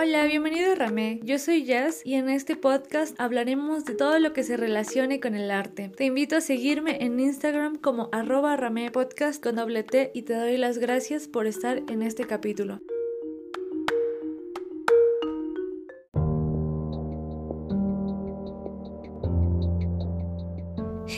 Hola, bienvenido a Ramé. Yo soy Jazz y en este podcast hablaremos de todo lo que se relacione con el arte. Te invito a seguirme en Instagram como arroba Ramé Podcast con doble T y te doy las gracias por estar en este capítulo.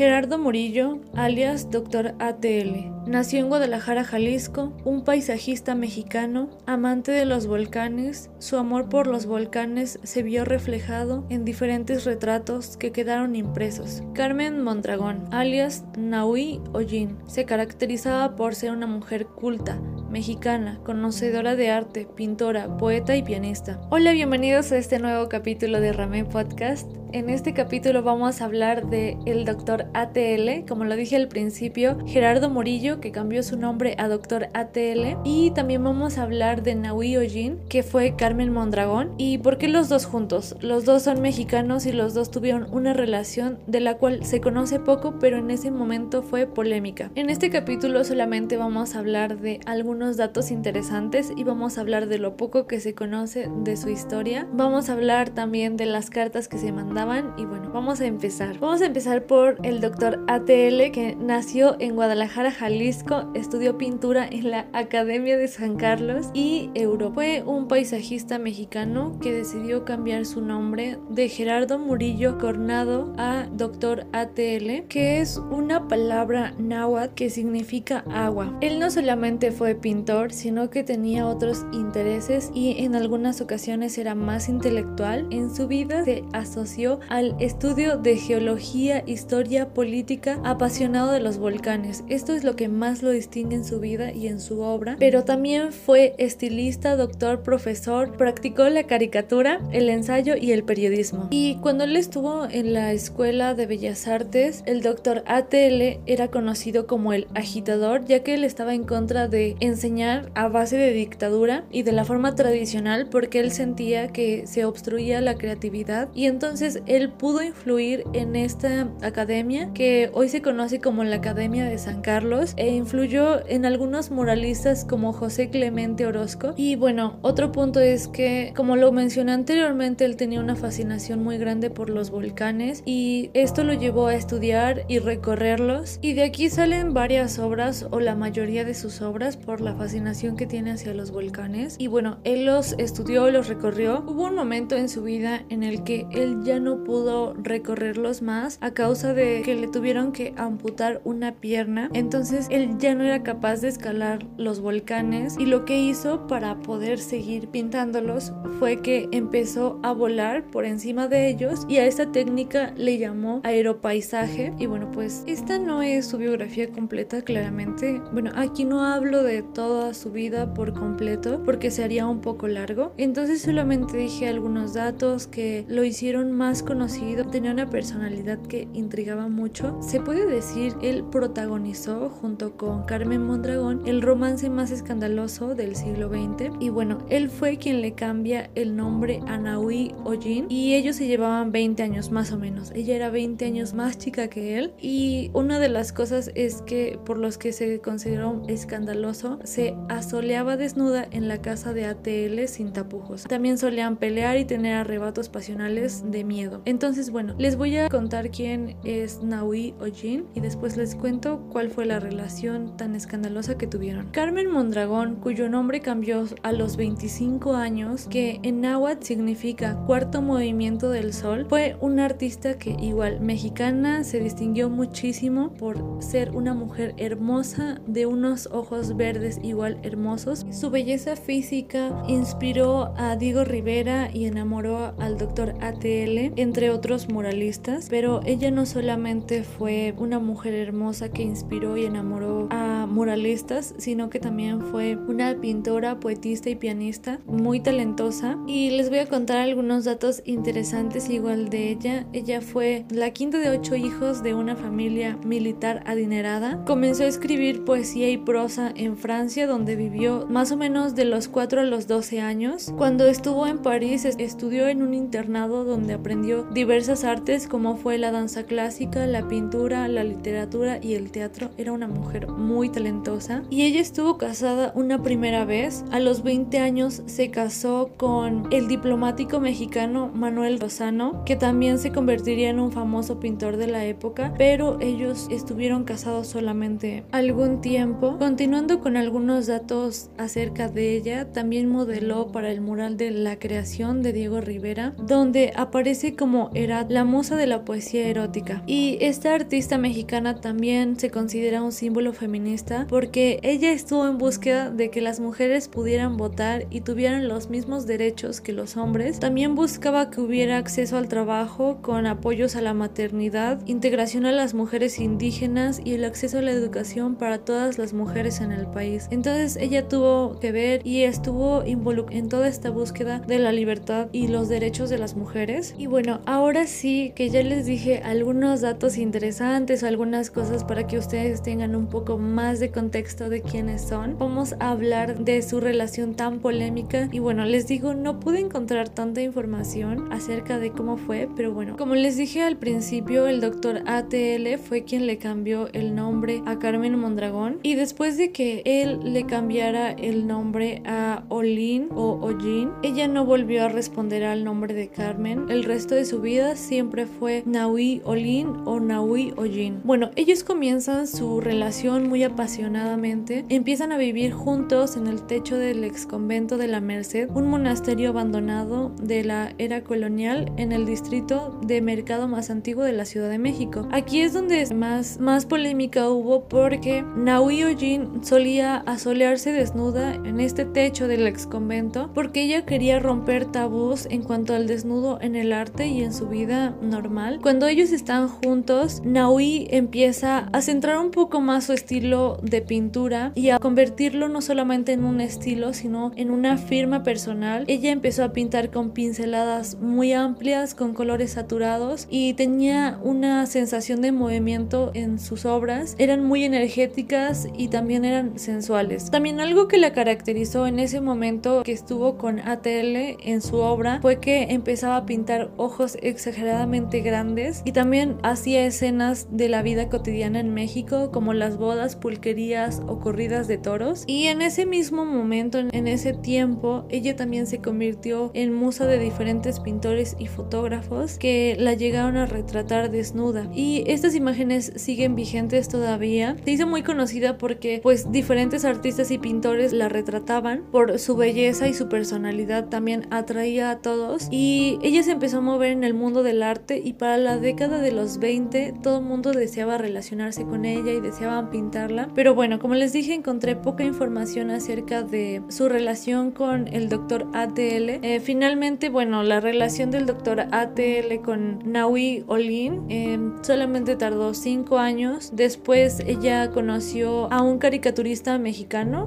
Gerardo Murillo, alias Dr. ATL. Nació en Guadalajara, Jalisco, un paisajista mexicano, amante de los volcanes. Su amor por los volcanes se vio reflejado en diferentes retratos que quedaron impresos. Carmen Mondragón, alias Naui Ollín, se caracterizaba por ser una mujer culta, mexicana, conocedora de arte, pintora, poeta y pianista. Hola, bienvenidos a este nuevo capítulo de Ramé Podcast. En este capítulo vamos a hablar de el doctor ATL, como lo dije al principio, Gerardo Murillo, que cambió su nombre a doctor ATL, y también vamos a hablar de Naui Ojin, que fue Carmen Mondragón, y por qué los dos juntos. Los dos son mexicanos y los dos tuvieron una relación de la cual se conoce poco, pero en ese momento fue polémica. En este capítulo solamente vamos a hablar de algunos datos interesantes y vamos a hablar de lo poco que se conoce de su historia. Vamos a hablar también de las cartas que se mandaron y bueno, vamos a empezar. Vamos a empezar por el doctor ATL que nació en Guadalajara, Jalisco, estudió pintura en la Academia de San Carlos y Europa. Fue un paisajista mexicano que decidió cambiar su nombre de Gerardo Murillo Cornado a doctor ATL, que es una palabra náhuatl que significa agua. Él no solamente fue pintor, sino que tenía otros intereses y en algunas ocasiones era más intelectual. En su vida se asoció al estudio de geología, historia, política, apasionado de los volcanes. Esto es lo que más lo distingue en su vida y en su obra, pero también fue estilista, doctor, profesor, practicó la caricatura, el ensayo y el periodismo. Y cuando él estuvo en la Escuela de Bellas Artes, el doctor ATL era conocido como el agitador, ya que él estaba en contra de enseñar a base de dictadura y de la forma tradicional porque él sentía que se obstruía la creatividad y entonces él pudo influir en esta academia que hoy se conoce como la Academia de San Carlos e influyó en algunos muralistas como José Clemente Orozco. Y bueno, otro punto es que, como lo mencioné anteriormente, él tenía una fascinación muy grande por los volcanes y esto lo llevó a estudiar y recorrerlos. Y de aquí salen varias obras o la mayoría de sus obras por la fascinación que tiene hacia los volcanes. Y bueno, él los estudió, los recorrió. Hubo un momento en su vida en el que él ya no pudo recorrerlos más a causa de que le tuvieron que amputar una pierna. Entonces él ya no era capaz de escalar los volcanes y lo que hizo para poder seguir pintándolos fue que empezó a volar por encima de ellos y a esta técnica le llamó aeropaisaje. Y bueno, pues esta no es su biografía completa, claramente. Bueno, aquí no hablo de toda su vida por completo porque sería un poco largo. Entonces solamente dije algunos datos que lo hicieron más conocido, tenía una personalidad que intrigaba mucho. Se puede decir, él protagonizó junto con Carmen Mondragón el romance más escandaloso del siglo XX. Y bueno, él fue quien le cambia el nombre a Naui Ojin y ellos se llevaban 20 años más o menos. Ella era 20 años más chica que él y una de las cosas es que por los que se consideró escandaloso, se asoleaba desnuda en la casa de ATL sin tapujos. También solían pelear y tener arrebatos pasionales de miedo. Entonces, bueno, les voy a contar quién es Naui Ojin y después les cuento cuál fue la relación tan escandalosa que tuvieron. Carmen Mondragón, cuyo nombre cambió a los 25 años, que en náhuatl significa cuarto movimiento del sol, fue una artista que igual mexicana se distinguió muchísimo por ser una mujer hermosa de unos ojos verdes igual hermosos. Su belleza física inspiró a Diego Rivera y enamoró al doctor ATL entre otros muralistas, pero ella no solamente fue una mujer hermosa que inspiró y enamoró a muralistas, sino que también fue una pintora, poetista y pianista muy talentosa. Y les voy a contar algunos datos interesantes igual de ella. Ella fue la quinta de ocho hijos de una familia militar adinerada. Comenzó a escribir poesía y prosa en Francia Francia donde vivió más o menos de los 4 a los 12 años. Cuando estuvo en París estudió en un internado donde aprendió diversas artes como fue la danza clásica, la pintura, la literatura y el teatro. Era una mujer muy talentosa y ella estuvo casada una primera vez. A los 20 años se casó con el diplomático mexicano Manuel Lozano, que también se convertiría en un famoso pintor de la época, pero ellos estuvieron casados solamente algún tiempo. Continuando con algunos datos acerca de ella, también modeló para el mural de la creación de Diego Rivera, donde aparece como era la musa de la poesía erótica. Y esta artista mexicana también se considera un símbolo feminista porque ella estuvo en búsqueda de que las mujeres pudieran votar y tuvieran los mismos derechos que los hombres. También buscaba que hubiera acceso al trabajo con apoyos a la maternidad, integración a las mujeres indígenas y el acceso a la educación para todas las mujeres en el país. Entonces ella tuvo que ver y estuvo involucrada en toda esta búsqueda de la libertad y los derechos de las mujeres. Y bueno, ahora sí que ya les dije algunos datos interesantes o algunas cosas para que ustedes tengan un poco más de contexto de quiénes son. Vamos a hablar de su relación tan polémica y bueno, les digo, no pude encontrar tanta información acerca de cómo fue, pero bueno, como les dije al principio, el doctor ATL fue quien le cambió el nombre a Carmen Mondragón y después de que él le cambiara el nombre a Olin o Ojin, ella no volvió a responder al nombre de Carmen. El resto de su vida siempre fue Naui Olin o Naui Ojin. Bueno, ellos comienzan su relación muy apasionadamente, empiezan a vivir juntos en el techo del ex convento de la Merced, un monasterio abandonado de la era colonial en el distrito de mercado más antiguo de la Ciudad de México. Aquí es donde más, más polémica hubo porque Naui Ojin solía asolearse desnuda en este techo del ex convento porque ella quería romper tabús en cuanto al desnudo en el arte y en su vida normal. Cuando ellos están juntos, Naui empieza a centrar un poco más su estilo de pintura y a convertirlo no solamente en un estilo, sino en una firma personal. Ella empezó a pintar con pinceladas muy amplias, con colores saturados y tenía una sensación de movimiento en sus obras. Eran muy energéticas y también eran sensuales. También algo que la caracterizó en ese momento que estuvo con ATL en su obra fue que empezaba a pintar ojos exageradamente grandes y también hacía escenas de la vida cotidiana en México como las bodas, pulquerías o corridas de toros. Y en ese mismo momento, en ese tiempo, ella también se convirtió en musa de diferentes pintores y fotógrafos que la llegaron a retratar desnuda. Y estas imágenes siguen vigentes todavía. Se hizo muy conocida porque pues diferentes artistas y pintores la retrataban por su belleza y su personalidad también atraía a todos y ella se empezó a mover en el mundo del arte y para la década de los 20 todo el mundo deseaba relacionarse con ella y deseaban pintarla. Pero bueno, como les dije, encontré poca información acerca de su relación con el doctor ATL. Eh, finalmente, bueno, la relación del doctor ATL con Naui Olin eh, solamente tardó 5 años. Después ella conoció a un caricaturista mexicano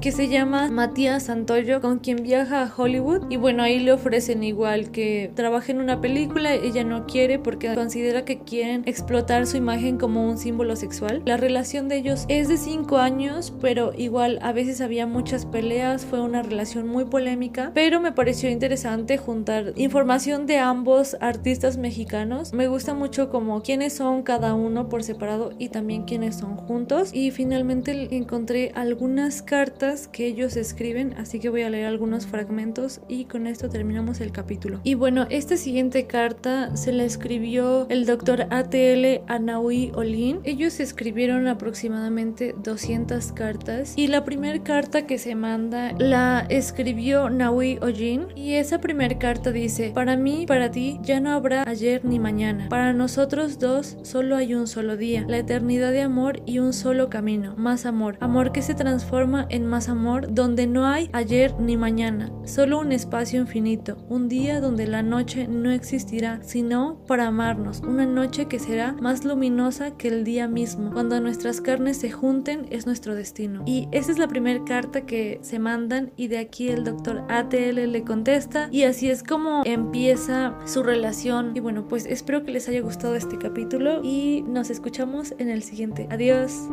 que se llama Matías Santoyo, con quien viaja a Hollywood. Y bueno, ahí le ofrecen igual que trabaje en una película. Ella no quiere porque considera que quieren explotar su imagen como un símbolo sexual. La relación de ellos es de 5 años, pero igual a veces había muchas peleas. Fue una relación muy polémica, pero me pareció interesante juntar información de ambos artistas mexicanos. Me gusta mucho como quiénes son cada uno por separado y también quiénes son juntos. Y finalmente encontré algunas cartas que ellos escriben, así que voy a leer algunos fragmentos y con esto terminamos el capítulo. Y bueno, esta siguiente carta se la escribió el doctor ATL a Naui Olin. Ellos escribieron aproximadamente 200 cartas y la primera carta que se manda la escribió Naui Olin y esa primera carta dice, para mí, para ti, ya no habrá ayer ni mañana. Para nosotros dos solo hay un solo día, la eternidad de amor y un solo camino, más amor. Amor que se en más amor donde no hay ayer ni mañana, solo un espacio infinito, un día donde la noche no existirá, sino para amarnos, una noche que será más luminosa que el día mismo. Cuando nuestras carnes se junten es nuestro destino. Y esa es la primera carta que se mandan y de aquí el doctor ATL le contesta y así es como empieza su relación. Y bueno, pues espero que les haya gustado este capítulo y nos escuchamos en el siguiente. Adiós.